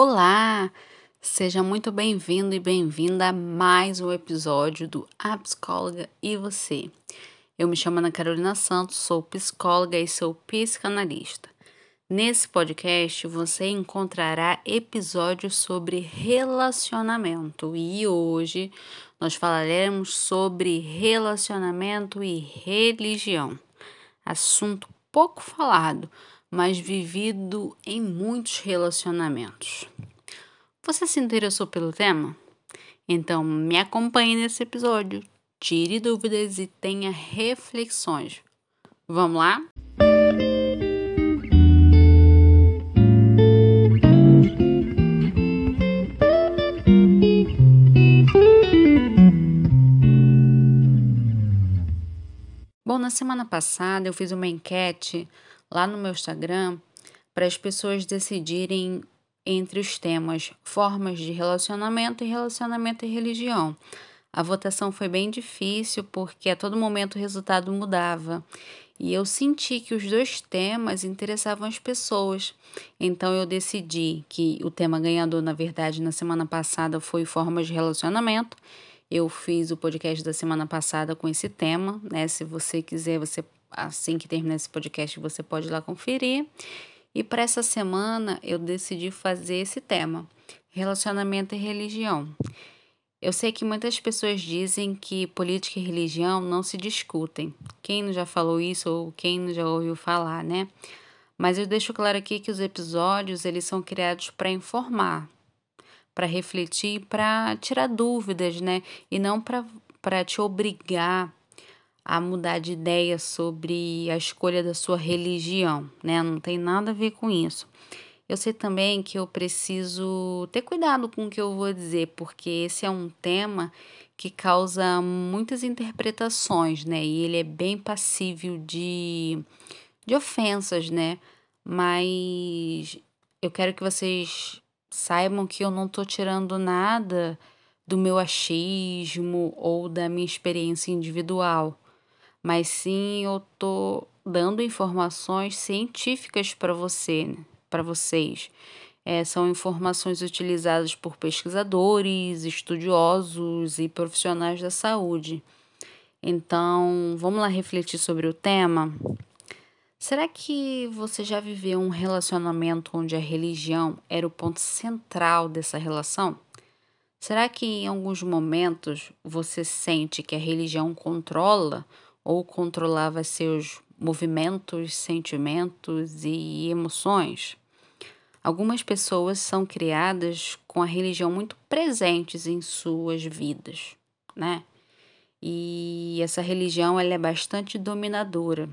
Olá! Seja muito bem-vindo e bem-vinda a mais um episódio do A Psicóloga e Você. Eu me chamo Ana Carolina Santos, sou psicóloga e sou psicanalista. Nesse podcast você encontrará episódios sobre relacionamento e hoje nós falaremos sobre relacionamento e religião. Assunto pouco falado, mas vivido em muitos relacionamentos. Você se interessou pelo tema? Então me acompanhe nesse episódio, tire dúvidas e tenha reflexões. Vamos lá? Bom, na semana passada eu fiz uma enquete lá no meu Instagram para as pessoas decidirem entre os temas formas de relacionamento e relacionamento e religião. A votação foi bem difícil porque a todo momento o resultado mudava e eu senti que os dois temas interessavam as pessoas. Então eu decidi que o tema ganhador, na verdade, na semana passada foi formas de relacionamento. Eu fiz o podcast da semana passada com esse tema, né? Se você quiser, você assim que terminar esse podcast, você pode ir lá conferir. E para essa semana eu decidi fazer esse tema: relacionamento e religião. Eu sei que muitas pessoas dizem que política e religião não se discutem. Quem não já falou isso ou quem não já ouviu falar, né? Mas eu deixo claro aqui que os episódios eles são criados para informar, para refletir, para tirar dúvidas, né? E não para te obrigar a mudar de ideia sobre a escolha da sua religião, né? Não tem nada a ver com isso. Eu sei também que eu preciso ter cuidado com o que eu vou dizer, porque esse é um tema que causa muitas interpretações, né? E ele é bem passível de, de ofensas, né? Mas eu quero que vocês saibam que eu não estou tirando nada do meu achismo ou da minha experiência individual mas sim eu tô dando informações científicas para você, para vocês. É, são informações utilizadas por pesquisadores, estudiosos e profissionais da saúde. Então, vamos lá refletir sobre o tema? Será que você já viveu um relacionamento onde a religião era o ponto central dessa relação? Será que em alguns momentos você sente que a religião controla ou controlava seus movimentos, sentimentos e emoções. Algumas pessoas são criadas com a religião muito presentes em suas vidas, né? E essa religião ela é bastante dominadora,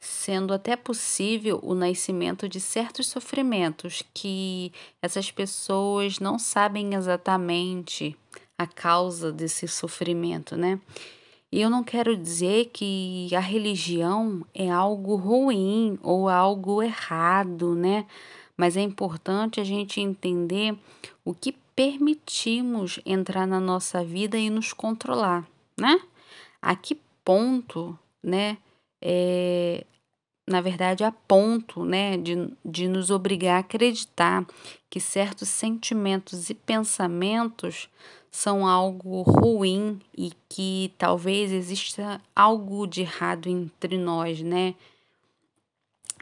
sendo até possível o nascimento de certos sofrimentos que essas pessoas não sabem exatamente a causa desse sofrimento, né? E eu não quero dizer que a religião é algo ruim ou algo errado, né? Mas é importante a gente entender o que permitimos entrar na nossa vida e nos controlar, né? A que ponto, né? É, na verdade, a ponto, né, de, de nos obrigar a acreditar que certos sentimentos e pensamentos são algo ruim e que talvez exista algo de errado entre nós, né?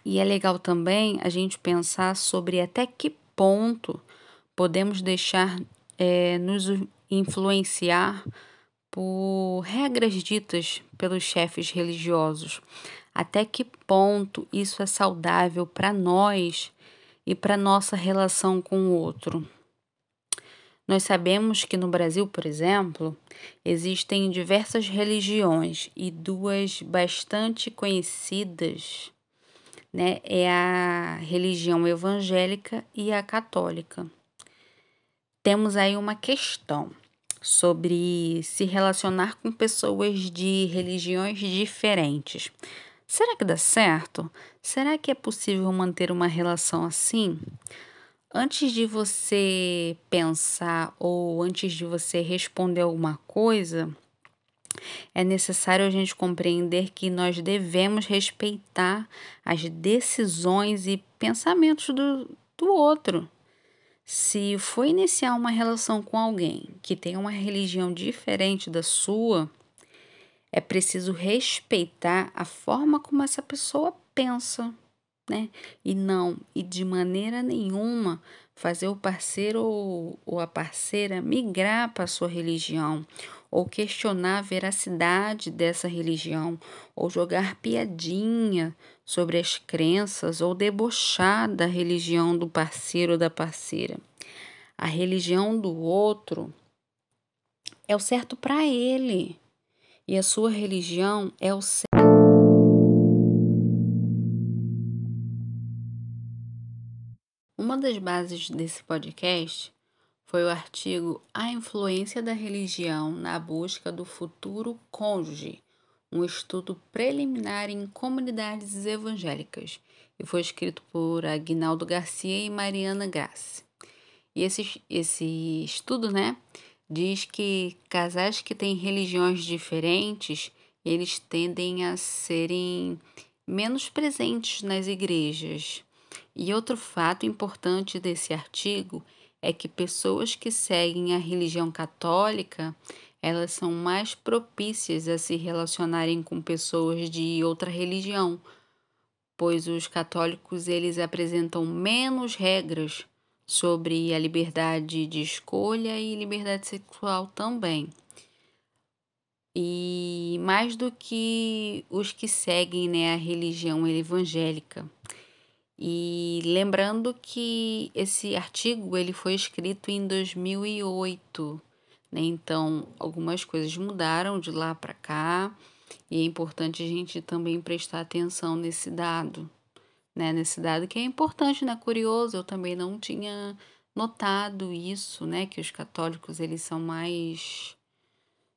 E é legal também a gente pensar sobre até que ponto podemos deixar é, nos influenciar por regras ditas pelos chefes religiosos. Até que ponto isso é saudável para nós e para nossa relação com o outro. Nós sabemos que no Brasil, por exemplo, existem diversas religiões e duas bastante conhecidas, né, é a religião evangélica e a católica. Temos aí uma questão sobre se relacionar com pessoas de religiões diferentes. Será que dá certo? Será que é possível manter uma relação assim? Antes de você pensar ou antes de você responder alguma coisa, é necessário a gente compreender que nós devemos respeitar as decisões e pensamentos do, do outro. Se for iniciar uma relação com alguém que tem uma religião diferente da sua, é preciso respeitar a forma como essa pessoa pensa, né? E não, e de maneira nenhuma fazer o parceiro ou, ou a parceira migrar para a sua religião, ou questionar a veracidade dessa religião, ou jogar piadinha sobre as crenças, ou debochar da religião do parceiro ou da parceira. A religião do outro é o certo para ele, e a sua religião é o certo. Uma das bases desse podcast foi o artigo A Influência da Religião na Busca do Futuro Cônjuge, um estudo preliminar em comunidades evangélicas, e foi escrito por Aguinaldo Garcia e Mariana Grassi. E esse, esse estudo, né, diz que casais que têm religiões diferentes, eles tendem a serem menos presentes nas igrejas. E outro fato importante desse artigo é que pessoas que seguem a religião católica, elas são mais propícias a se relacionarem com pessoas de outra religião, pois os católicos eles apresentam menos regras sobre a liberdade de escolha e liberdade sexual também. E mais do que os que seguem né, a religião evangélica. E lembrando que esse artigo ele foi escrito em 2008, né? Então, algumas coisas mudaram de lá para cá, e é importante a gente também prestar atenção nesse dado, né? Nesse dado que é importante, né? Curioso, eu também não tinha notado isso, né? Que os católicos eles são mais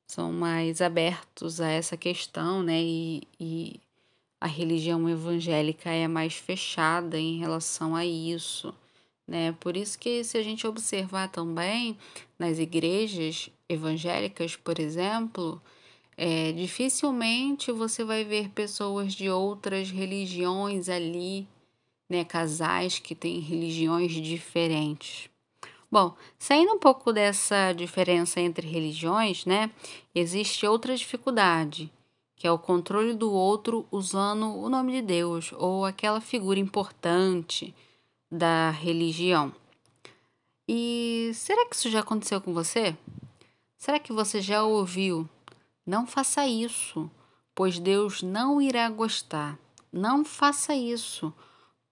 são mais abertos a essa questão, né? E, e a religião evangélica é mais fechada em relação a isso, né? Por isso que se a gente observar também nas igrejas evangélicas, por exemplo, é, dificilmente você vai ver pessoas de outras religiões ali, né? Casais que têm religiões diferentes. Bom, saindo um pouco dessa diferença entre religiões, né? Existe outra dificuldade que é o controle do outro usando o nome de Deus ou aquela figura importante da religião. E será que isso já aconteceu com você? Será que você já ouviu? Não faça isso, pois Deus não irá gostar. Não faça isso,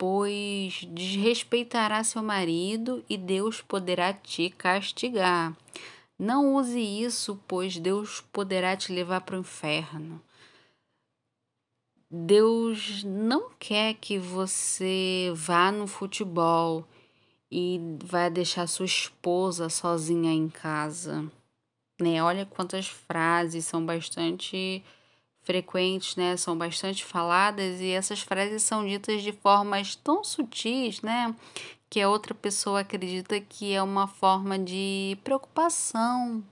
pois desrespeitará seu marido e Deus poderá te castigar. Não use isso, pois Deus poderá te levar para o inferno. Deus não quer que você vá no futebol e vá deixar sua esposa sozinha em casa. Né? Olha quantas frases são bastante frequentes, né? São bastante faladas e essas frases são ditas de formas tão sutis, né? Que a outra pessoa acredita que é uma forma de preocupação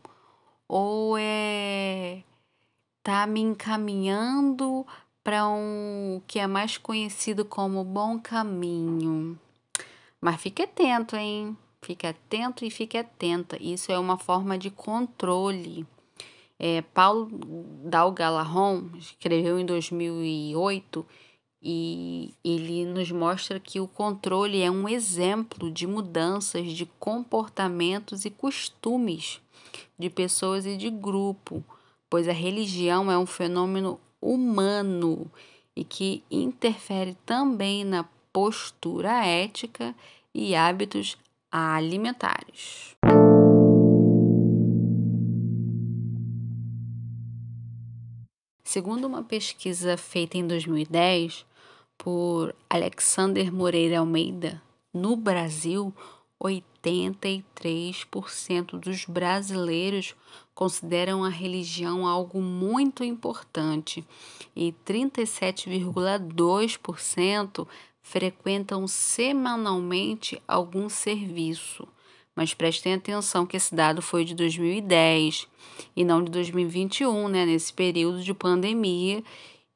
ou é tá me encaminhando para um que é mais conhecido como bom caminho. Mas fique atento, hein? Fique atento e fique atenta. Isso é uma forma de controle. É, Paulo Dalgalahon escreveu em 2008 e ele nos mostra que o controle é um exemplo de mudanças de comportamentos e costumes de pessoas e de grupo, pois a religião é um fenômeno humano e que interfere também na postura ética e hábitos alimentares. Segundo uma pesquisa feita em 2010 por Alexander Moreira Almeida, no Brasil, 83% dos brasileiros consideram a religião algo muito importante e 37,2% frequentam semanalmente algum serviço. Mas prestem atenção que esse dado foi de 2010 e não de 2021, né, nesse período de pandemia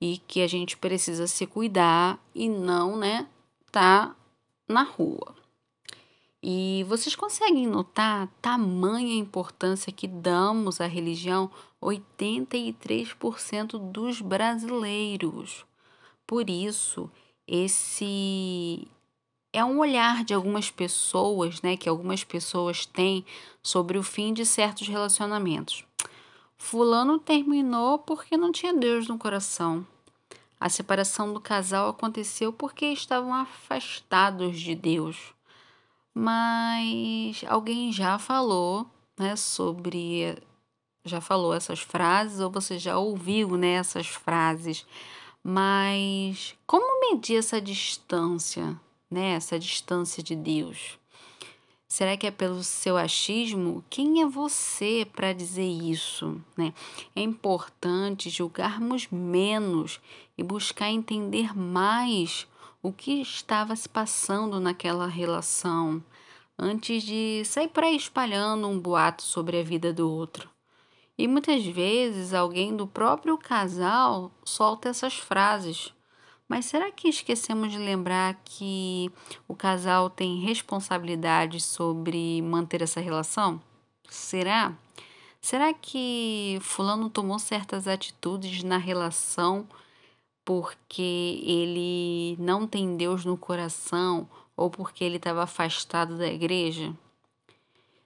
e que a gente precisa se cuidar e não, né, tá na rua. E vocês conseguem notar tamanha importância que damos à religião 83% dos brasileiros. Por isso, esse é um olhar de algumas pessoas, né, que algumas pessoas têm sobre o fim de certos relacionamentos. Fulano terminou porque não tinha Deus no coração. A separação do casal aconteceu porque estavam afastados de Deus mas alguém já falou, né, sobre já falou essas frases ou você já ouviu, né, essas frases. Mas como medir essa distância, né, essa distância de Deus? Será que é pelo seu achismo? Quem é você para dizer isso? Né? É importante julgarmos menos e buscar entender mais o que estava se passando naquela relação antes de sair por aí espalhando um boato sobre a vida do outro. E muitas vezes alguém do próprio casal solta essas frases. Mas será que esquecemos de lembrar que o casal tem responsabilidade sobre manter essa relação? Será? Será que Fulano tomou certas atitudes na relação porque ele não tem Deus no coração ou porque ele estava afastado da igreja?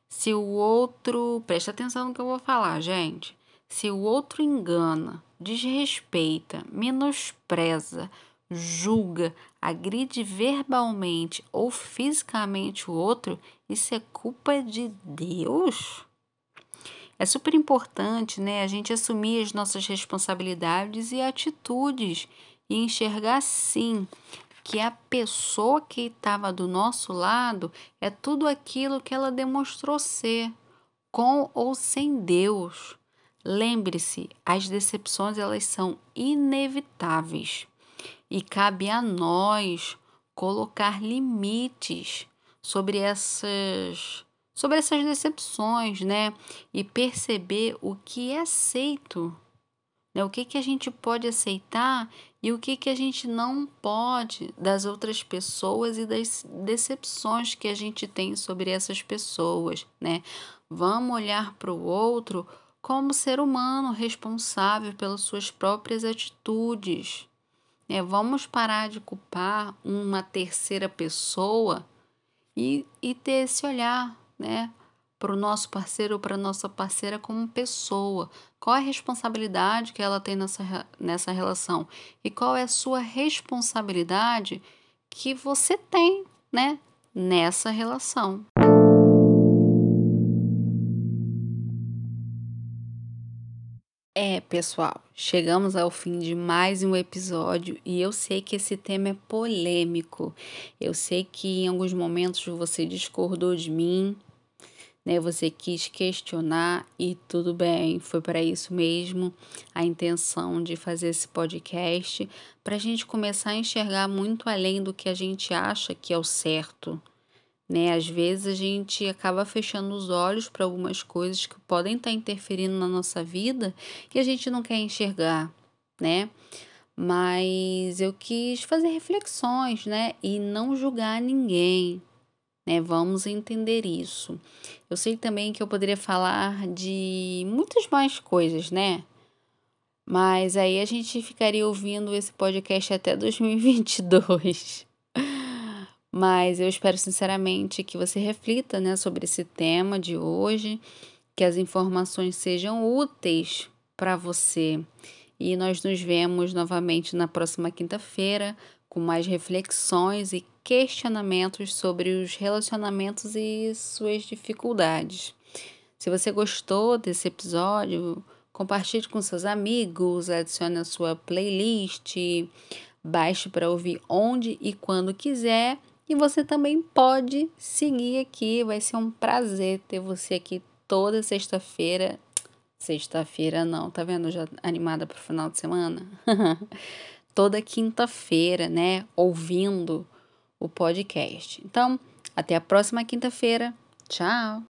Se o outro, presta atenção no que eu vou falar, gente. Se o outro engana, desrespeita, menospreza, julga, agride verbalmente ou fisicamente o outro, isso é culpa de Deus? É super importante, né, a gente assumir as nossas responsabilidades e atitudes e enxergar sim que a pessoa que estava do nosso lado é tudo aquilo que ela demonstrou ser, com ou sem Deus. Lembre-se, as decepções elas são inevitáveis e cabe a nós colocar limites sobre essas sobre essas decepções, né? E perceber o que é aceito, né? O que que a gente pode aceitar e o que que a gente não pode das outras pessoas e das decepções que a gente tem sobre essas pessoas, né? Vamos olhar para o outro como ser humano responsável pelas suas próprias atitudes. Né? Vamos parar de culpar uma terceira pessoa e, e ter esse olhar né, para o nosso parceiro ou para a nossa parceira como pessoa. Qual é a responsabilidade que ela tem nessa, nessa relação? E qual é a sua responsabilidade que você tem, né, nessa relação? Pessoal, chegamos ao fim de mais um episódio e eu sei que esse tema é polêmico. Eu sei que em alguns momentos você discordou de mim, né? Você quis questionar e tudo bem, foi para isso mesmo a intenção de fazer esse podcast, para a gente começar a enxergar muito além do que a gente acha que é o certo. Né? Às vezes a gente acaba fechando os olhos para algumas coisas que podem estar tá interferindo na nossa vida e a gente não quer enxergar, né? Mas eu quis fazer reflexões, né? E não julgar ninguém, né? Vamos entender isso. Eu sei também que eu poderia falar de muitas mais coisas, né? Mas aí a gente ficaria ouvindo esse podcast até 2022. Mas eu espero sinceramente que você reflita, né, sobre esse tema de hoje, que as informações sejam úteis para você. E nós nos vemos novamente na próxima quinta-feira com mais reflexões e questionamentos sobre os relacionamentos e suas dificuldades. Se você gostou desse episódio, compartilhe com seus amigos, adicione a sua playlist, baixe para ouvir onde e quando quiser. E você também pode seguir aqui, vai ser um prazer ter você aqui toda sexta-feira. Sexta-feira não, tá vendo? Já animada para o final de semana? toda quinta-feira, né? Ouvindo o podcast. Então, até a próxima quinta-feira. Tchau!